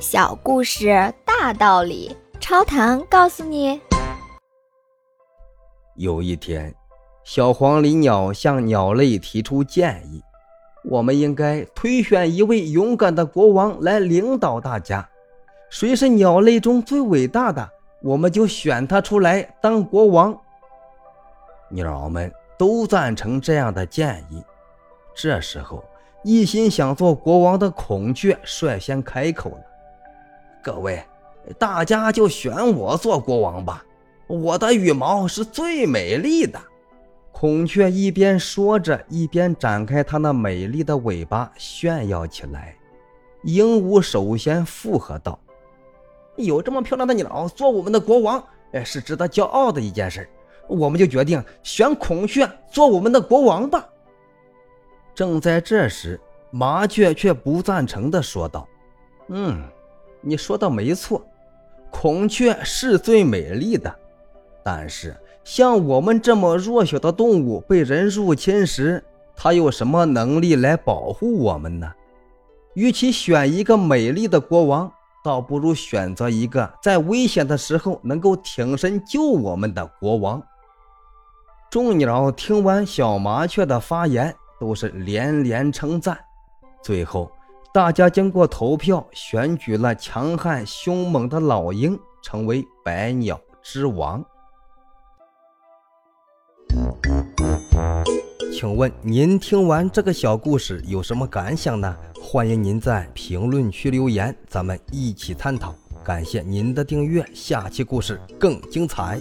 小故事大道理，超糖告诉你。有一天，小黄鹂鸟向鸟类提出建议：我们应该推选一位勇敢的国王来领导大家。谁是鸟类中最伟大的，我们就选他出来当国王。鸟们都赞成这样的建议。这时候，一心想做国王的孔雀率先开口了。各位，大家就选我做国王吧！我的羽毛是最美丽的。孔雀一边说着，一边展开它那美丽的尾巴，炫耀起来。鹦鹉首先附和道：“有这么漂亮的鸟做我们的国王，哎，是值得骄傲的一件事。我们就决定选孔雀做我们的国王吧。”正在这时，麻雀却不赞成的说道：“嗯。”你说的没错，孔雀是最美丽的，但是像我们这么弱小的动物被人入侵时，它有什么能力来保护我们呢？与其选一个美丽的国王，倒不如选择一个在危险的时候能够挺身救我们的国王。众鸟听完小麻雀的发言，都是连连称赞，最后。大家经过投票选举了强悍凶猛的老鹰，成为百鸟之王。请问您听完这个小故事有什么感想呢？欢迎您在评论区留言，咱们一起探讨。感谢您的订阅，下期故事更精彩。